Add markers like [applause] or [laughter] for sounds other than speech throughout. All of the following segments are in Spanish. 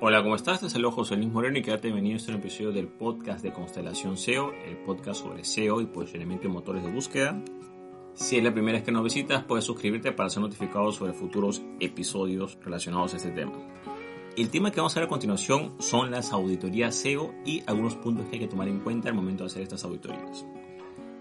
Hola, ¿cómo estás? Te saludo José Luis Moreno y quédate bienvenido a este episodio del podcast de Constelación SEO, el podcast sobre SEO y posicionamiento en motores de búsqueda. Si es la primera vez que nos visitas, puedes suscribirte para ser notificado sobre futuros episodios relacionados a este tema. El tema que vamos a ver a continuación son las auditorías SEO y algunos puntos que hay que tomar en cuenta al momento de hacer estas auditorías.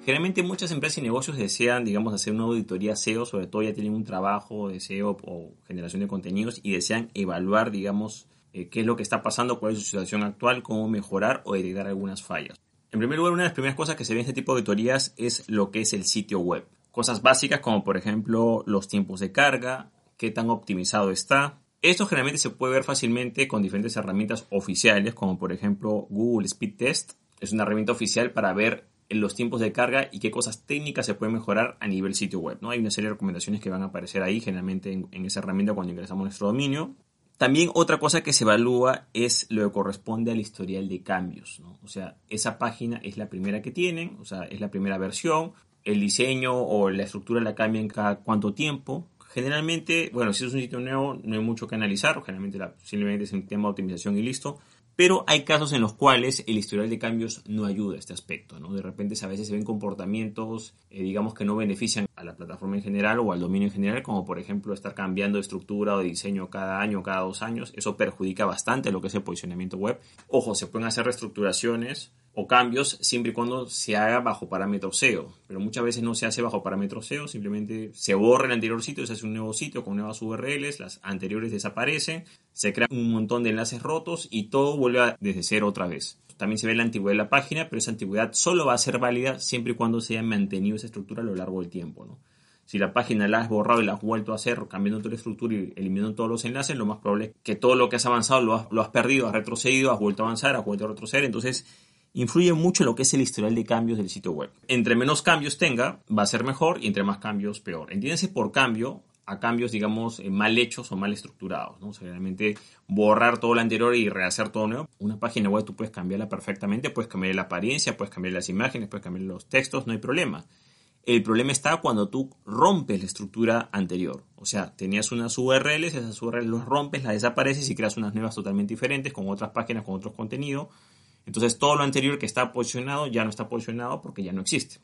Generalmente muchas empresas y negocios desean, digamos, hacer una auditoría SEO, sobre todo ya tienen un trabajo de SEO o generación de contenidos y desean evaluar, digamos, eh, qué es lo que está pasando, cuál es su situación actual, cómo mejorar o detectar algunas fallas. En primer lugar, una de las primeras cosas que se ve en este tipo de auditorías es lo que es el sitio web. Cosas básicas como por ejemplo los tiempos de carga, qué tan optimizado está. Esto generalmente se puede ver fácilmente con diferentes herramientas oficiales como por ejemplo Google Speed Test. Es una herramienta oficial para ver los tiempos de carga y qué cosas técnicas se pueden mejorar a nivel sitio web. ¿no? Hay una serie de recomendaciones que van a aparecer ahí generalmente en, en esa herramienta cuando ingresamos a nuestro dominio. También otra cosa que se evalúa es lo que corresponde al historial de cambios. O sea, esa página es la primera que tienen, o sea, es la primera versión. El diseño o la estructura la cambian cada cuánto tiempo. Generalmente, bueno, si es un sitio nuevo, no hay mucho que analizar. Generalmente la, simplemente es un tema de optimización y listo. Pero hay casos en los cuales el historial de cambios no ayuda a este aspecto, ¿no? De repente a veces se ven comportamientos, eh, digamos, que no benefician a la plataforma en general o al dominio en general, como por ejemplo estar cambiando de estructura o de diseño cada año, cada dos años. Eso perjudica bastante lo que es el posicionamiento web. Ojo, se pueden hacer reestructuraciones o cambios siempre y cuando se haga bajo parámetro SEO. Pero muchas veces no se hace bajo parámetro SEO, simplemente se borra el anterior sitio, se hace un nuevo sitio con nuevas URLs, las anteriores desaparecen, se crean un montón de enlaces rotos y todo vuelve desde cero otra vez. También se ve la antigüedad de la página, pero esa antigüedad solo va a ser válida siempre y cuando se haya mantenido esa estructura a lo largo del tiempo. ¿no? Si la página la has borrado y la has vuelto a hacer cambiando toda la estructura y eliminando todos los enlaces, lo más probable es que todo lo que has avanzado lo has, lo has perdido, has retrocedido, has vuelto a avanzar, has vuelto a retroceder. Entonces, influye mucho en lo que es el historial de cambios del sitio web. Entre menos cambios tenga, va a ser mejor y entre más cambios, peor. Entiéndase por cambio a cambios, digamos, eh, mal hechos o mal estructurados. ¿no? O sea, realmente borrar todo lo anterior y rehacer todo nuevo. Una página web tú puedes cambiarla perfectamente, puedes cambiar la apariencia, puedes cambiar las imágenes, puedes cambiar los textos, no hay problema. El problema está cuando tú rompes la estructura anterior. O sea, tenías unas URLs, esas URLs los rompes, las desapareces y creas unas nuevas totalmente diferentes con otras páginas, con otros contenidos entonces todo lo anterior que está posicionado ya no está posicionado porque ya no existe.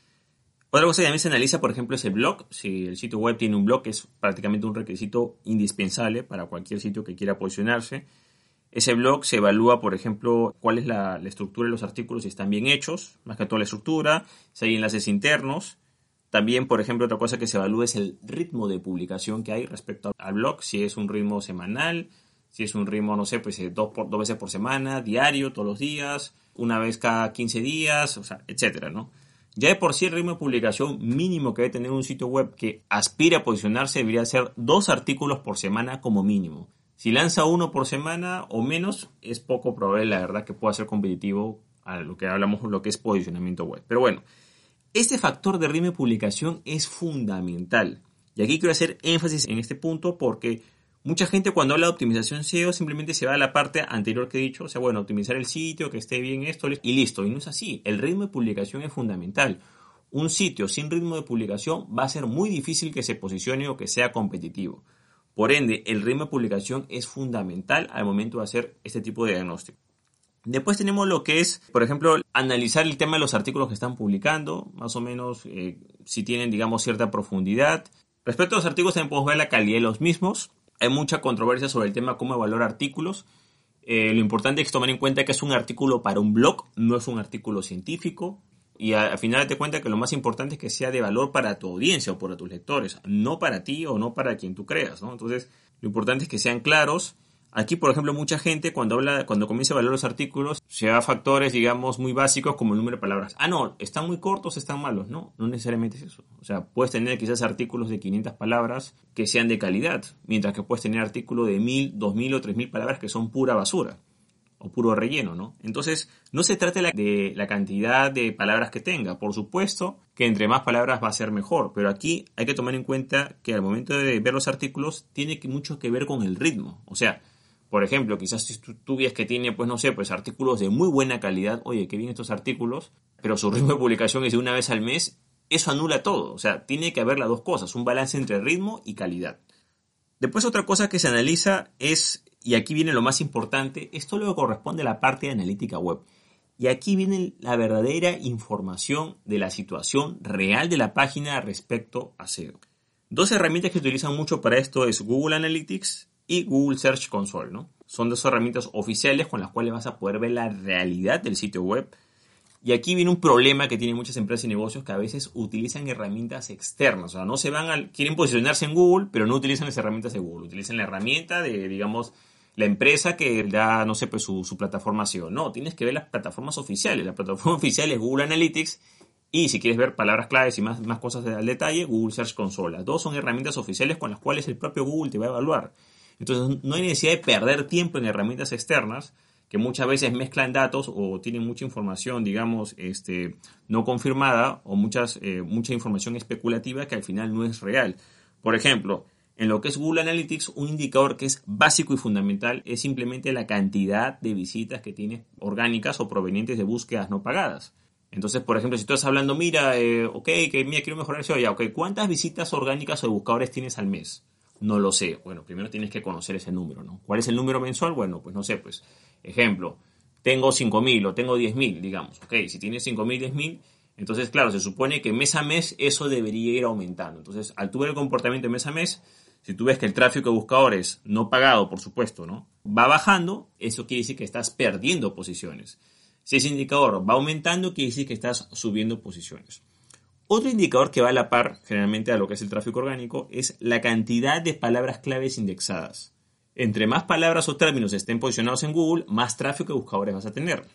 Otra cosa que también se analiza, por ejemplo, es el blog. Si el sitio web tiene un blog, es prácticamente un requisito indispensable para cualquier sitio que quiera posicionarse. Ese blog se evalúa, por ejemplo, cuál es la, estructura de los artículos, si están bien hechos, más que toda la estructura, si hay enlaces internos. También, por ejemplo, otra cosa que se evalúa es el ritmo de publicación que hay respecto al blog, si es un ritmo semanal, si es un ritmo, no sé, pues eh, dos, por, dos veces por semana, diario, todos los días, una vez cada 15 días, o sea, etcétera, ¿no? Ya de por sí el ritmo de publicación mínimo que debe tener un sitio web que aspire a posicionarse debería ser dos artículos por semana como mínimo. Si lanza uno por semana o menos, es poco probable, la verdad, que pueda ser competitivo a lo que hablamos, lo que es posicionamiento web. Pero bueno, este factor de ritmo de publicación es fundamental. Y aquí quiero hacer énfasis en este punto porque Mucha gente cuando habla de optimización SEO simplemente se va a la parte anterior que he dicho, o sea, bueno, optimizar el sitio, que esté bien esto y listo. Y no es así. El ritmo de publicación es fundamental. Un sitio sin ritmo de publicación va a ser muy difícil que se posicione o que sea competitivo. Por ende, el ritmo de publicación es fundamental al momento de hacer este tipo de diagnóstico. Después tenemos lo que es, por ejemplo, analizar el tema de los artículos que están publicando, más o menos eh, si tienen, digamos, cierta profundidad. Respecto a los artículos, también podemos ver la calidad de los mismos hay mucha controversia sobre el tema cómo evaluar artículos. Eh, lo importante es tomar en cuenta que es un artículo para un blog, no es un artículo científico. Y al final date cuenta que lo más importante es que sea de valor para tu audiencia o para tus lectores, no para ti o no para quien tú creas. Entonces, lo importante es que sean claros Aquí, por ejemplo, mucha gente cuando habla, cuando comienza a evaluar los artículos, se da factores, digamos, muy básicos como el número de palabras. Ah, no, están muy cortos, están malos. No, no necesariamente es eso. O sea, puedes tener quizás artículos de 500 palabras que sean de calidad, mientras que puedes tener artículos de 1000, 2000 o 3000 palabras que son pura basura o puro relleno, ¿no? Entonces, no se trata de la, cantidad de palabras que tenga. Por supuesto que entre más palabras va a ser mejor, pero aquí hay que tomar en cuenta que al momento de ver los artículos tiene mucho que ver con el ritmo. O sea, por ejemplo, quizás si tú, ves que tiene, pues no sé, pues artículos de muy buena calidad, oye, que bien estos artículos, pero su [laughs] ritmo de publicación es de una vez al mes, eso anula todo. O sea, tiene que haber las dos cosas, un balance entre ritmo y calidad. Después otra cosa que se analiza es y aquí viene lo más importante, esto luego corresponde a la parte de analítica web. Y aquí viene la verdadera información de la situación real de la página respecto a SEO. Dos herramientas que utilizan mucho para esto es Google Analytics y Google Search Console. ¿no? Son dos herramientas oficiales con las cuales vas a poder ver la realidad del sitio web. Y aquí viene un problema que tienen muchas empresas y negocios que a veces utilizan herramientas externas. O sea, no se van al, quieren posicionarse en Google, pero no utilizan las herramientas de Google. Utilizan la herramienta de, digamos, la empresa que da, no sé, pues su, plataforma SEO. No, tienes que ver las plataformas oficiales. La plataforma [laughs] oficial es Google Analytics y si quieres ver palabras claves y más, más cosas al detalle, Google Search Console. Las dos son herramientas oficiales con las cuales el propio Google te va a evaluar. Entonces no hay necesidad de perder tiempo en herramientas externas que muchas veces mezclan datos o tienen mucha información, digamos, este, no confirmada o muchas, eh, mucha información especulativa que al final no es real. Por ejemplo, en lo que es Google Analytics, un indicador que es básico y fundamental es simplemente la cantidad de visitas que tienes orgánicas o provenientes de búsquedas no pagadas. Entonces, por ejemplo, si tú estás hablando, mira, eh, ok, que mira, quiero mejorar eso, ya, ok, ¿cuántas visitas orgánicas o de buscadores tienes al mes? No lo sé. Bueno, primero tienes que conocer ese número, ¿no? ¿Cuál es el número mensual? Bueno, pues no sé, pues, ejemplo, tengo 5.000 o tengo 10.000, digamos, ok, si tienes 5.000, 10.000, entonces, claro, se supone que mes a mes eso debería ir aumentando. Entonces, al tu ver el comportamiento mes a mes, si tú ves que el tráfico de buscadores no pagado, por supuesto, ¿no? Va bajando, eso quiere decir que estás perdiendo posiciones. Si ese indicador va aumentando, quiere decir que estás subiendo posiciones. Otro indicador que va a la par generalmente a lo que es el tráfico orgánico es la cantidad de palabras claves indexadas. Entre más palabras o términos estén posicionados en Google, más tráfico de buscadores vas a tener.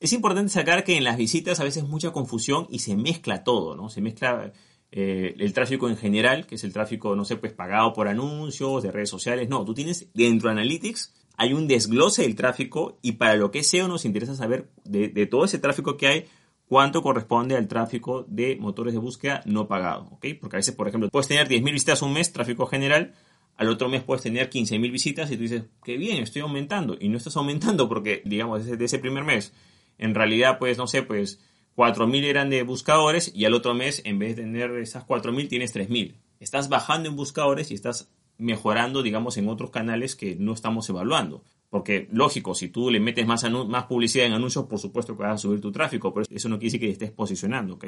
Es importante sacar que en las visitas a veces mucha confusión y se mezcla todo, ¿no? Se mezcla eh, el tráfico en general, que es el tráfico, no sé, pues pagado por anuncios, de redes sociales. No, tú tienes dentro de Analytics, hay un desglose del tráfico y para lo que SEO nos interesa saber de, todo ese tráfico que hay, cuánto corresponde al tráfico de motores de búsqueda no pagado. Porque a veces, por ejemplo, puedes tener 10.000 visitas un mes, tráfico general, al otro mes puedes tener 15.000 visitas y tú dices, qué bien, estoy aumentando. Y no estás aumentando porque, digamos, desde ese primer mes, en realidad, pues, no sé, pues 4.000 eran de buscadores y al otro mes, en vez de tener esas 4.000, tienes 3.000. Estás bajando en buscadores y estás mejorando, digamos, en otros canales que no estamos evaluando. Porque, lógico, si tú le metes más, publicidad en anuncios, por supuesto que vas a subir tu tráfico, pero eso no quiere decir que estés posicionando, ¿ok?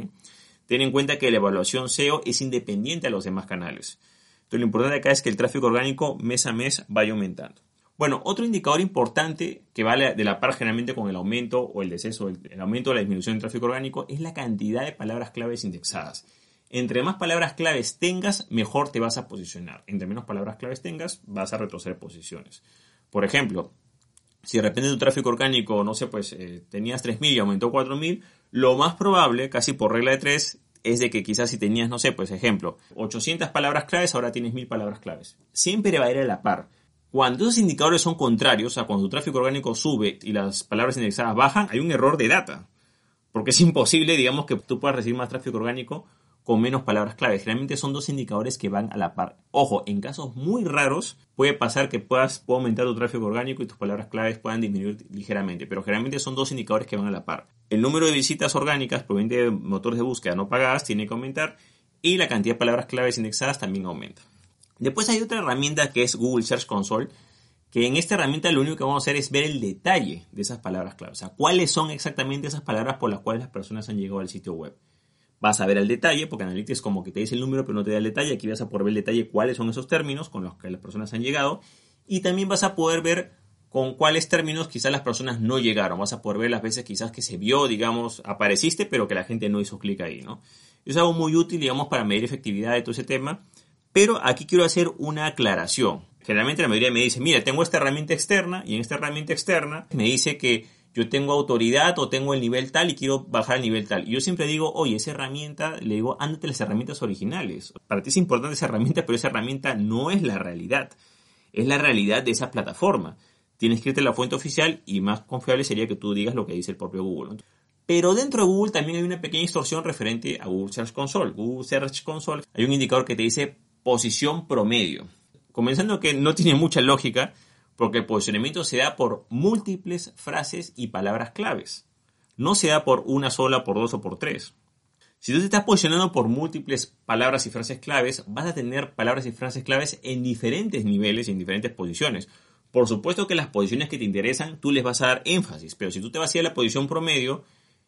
Ten en cuenta que la evaluación SEO es independiente a los demás canales. Entonces, lo importante acá es que el tráfico orgánico mes a mes vaya aumentando. Bueno, otro indicador importante que vale de la par generalmente con el aumento o el descenso, el, aumento o la disminución del tráfico orgánico es la cantidad de palabras claves indexadas. Entre más palabras claves tengas, mejor te vas a posicionar. Entre menos palabras claves tengas, vas a retroceder posiciones. Por ejemplo, si de repente tu tráfico orgánico, no sé, pues eh, tenías 3.000 y aumentó 4.000, lo más probable, casi por regla de 3, es de que quizás si tenías, no sé, pues ejemplo, 800 palabras claves, ahora tienes 1.000 palabras claves. Siempre va a ir a la par. Cuando esos indicadores son contrarios, o sea, cuando tu tráfico orgánico sube y las palabras indexadas bajan, hay un error de data. Porque es imposible, digamos, que tú puedas recibir más tráfico orgánico con menos palabras clave. Generalmente son dos indicadores que van a la par. Ojo, en casos muy raros puede pasar que puedas pueda aumentar tu tráfico orgánico y tus palabras claves puedan disminuir ligeramente, pero generalmente son dos indicadores que van a la par. El número de visitas orgánicas provenientes de motores de búsqueda no pagadas tiene que aumentar y la cantidad de palabras claves indexadas también aumenta. Después hay otra herramienta que es Google Search Console, que en esta herramienta lo único que vamos a hacer es ver el detalle de esas palabras clave, o sea, cuáles son exactamente esas palabras por las cuales las personas han llegado al sitio web. Vas a ver el detalle, porque Analytics como que te dice el número pero no te da el detalle, aquí vas a poder ver el detalle cuáles son esos términos con los que las personas han llegado y también vas a poder ver con cuáles términos quizás las personas no llegaron, vas a poder ver las veces quizás que se vio, digamos, apareciste pero que la gente no hizo clic ahí, ¿no? Es algo muy útil, digamos, para medir efectividad de todo ese tema pero aquí quiero hacer una aclaración. Generalmente la mayoría me dice, mira, tengo esta herramienta externa y en esta herramienta externa me dice que yo tengo autoridad o tengo el nivel tal y quiero bajar el nivel tal. Y yo siempre digo, oye, esa herramienta, le digo, ándate las herramientas originales. Para ti es importante esa herramienta, pero esa herramienta no es la realidad. Es la realidad de esa plataforma. Tienes que irte a la fuente oficial y más confiable sería que tú digas lo que dice el propio Google. Pero dentro de Google también hay una pequeña distorsión referente a Google Search Console. Google Search Console hay un indicador que te dice posición promedio. Comenzando que no tiene mucha lógica porque el posicionamiento se da por múltiples frases y palabras claves. No se da por una sola, por dos o por tres. Si tú te estás posicionando por múltiples palabras y frases claves, vas a tener palabras y frases claves en diferentes niveles y en diferentes posiciones. Por supuesto que las posiciones que te interesan, tú les vas a dar énfasis, pero si tú te vas a ir a la posición promedio,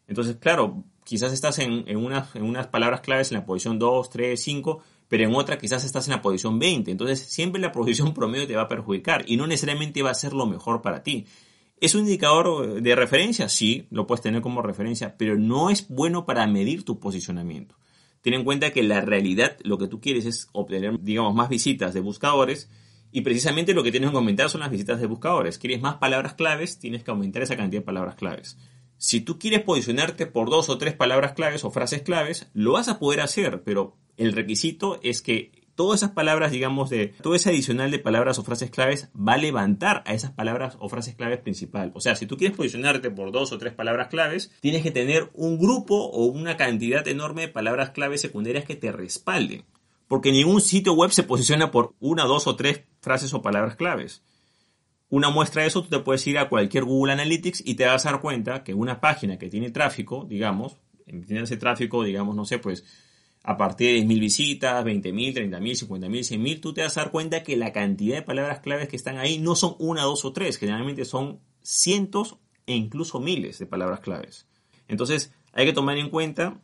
entonces, claro, quizás estás en, en, unas, en unas palabras claves en la posición 2, 3, 5, pero en otra quizás estás en la posición 20. Entonces, siempre la posición [laughs] promedio te va a perjudicar y no necesariamente va a ser lo mejor para ti. ¿Es un indicador de referencia? Sí, lo puedes tener como referencia, pero no es bueno para medir tu posicionamiento. Ten en cuenta que la realidad, lo que tú quieres es obtener, digamos, más visitas de buscadores y precisamente lo que tienes que aumentar son las visitas de buscadores. ¿Quieres más palabras claves? Tienes que aumentar esa cantidad de palabras claves. Si tú quieres posicionarte por dos o tres palabras claves o frases claves, lo vas a poder hacer, pero el requisito es que todas esas palabras, digamos, de todo ese adicional de palabras o frases claves va a levantar a esas palabras o frases claves principal. O sea, si tú quieres posicionarte por dos o tres palabras claves, tienes que tener un grupo o una cantidad enorme de palabras claves secundarias que te respalden. Porque ningún sitio web se posiciona por una, dos o tres frases o palabras claves. Una muestra de eso, tú te puedes ir a cualquier Google Analytics y te vas a dar cuenta que una página que tiene tráfico, digamos, tiene ese tráfico, digamos, no sé, pues a partir de 10.000 visitas, 20.000, 30.000, 50.000, 100.000, tú te vas a dar cuenta que la cantidad de palabras claves que están ahí no son una, dos o tres, generalmente son cientos e incluso miles de palabras claves. Entonces, hay que tomar en cuenta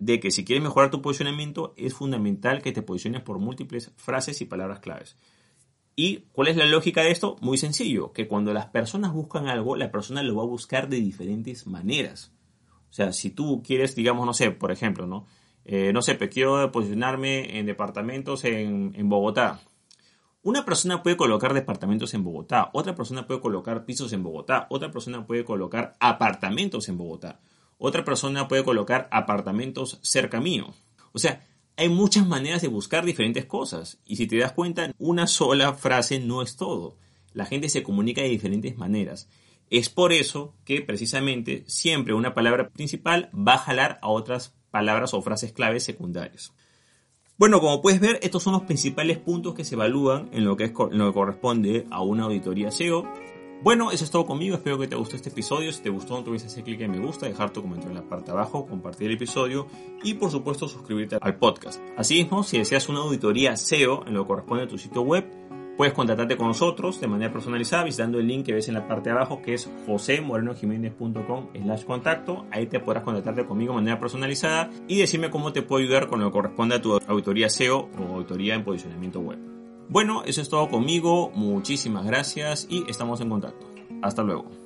de que si quieres mejorar tu posicionamiento, es fundamental que te posiciones por múltiples frases y palabras claves. ¿Y cuál es la lógica de esto? Muy sencillo, que cuando las personas buscan algo, la persona lo va a buscar de diferentes maneras. O sea, si tú quieres, digamos, no sé, por ejemplo, ¿no? Eh, no sé, quiero posicionarme en departamentos en, en Bogotá. Una persona puede colocar departamentos en Bogotá, otra persona puede colocar pisos en Bogotá, otra persona puede colocar apartamentos en Bogotá, otra persona puede colocar apartamentos cerca mío. O sea, hay muchas maneras de buscar diferentes cosas y si te das cuenta, una sola frase no es todo. La gente se comunica de diferentes maneras. Es por eso que precisamente siempre una palabra principal va a jalar a otras palabras o frases claves secundarias. Bueno, como puedes ver, estos son los principales puntos que se evalúan en lo que, es, lo que corresponde a una auditoría SEO. Bueno, eso es todo conmigo, espero que te gustó este episodio, si te gustó no te olvides hacer clic en me gusta, dejar tu comentario en la parte de abajo, compartir el episodio y por supuesto suscribirte al podcast. Asimismo, si deseas una auditoría SEO en lo que corresponde a tu sitio web, Puedes contactarte con nosotros de manera personalizada visitando el link que ves en la parte de abajo que es josemorenojiménez.com slash contacto. Ahí te podrás contactarte conmigo de manera personalizada y decirme cómo te puedo ayudar con lo que corresponde a tu auditoría SEO o auditoría en posicionamiento web. Bueno, eso es todo conmigo. Muchísimas gracias y estamos en contacto. Hasta luego.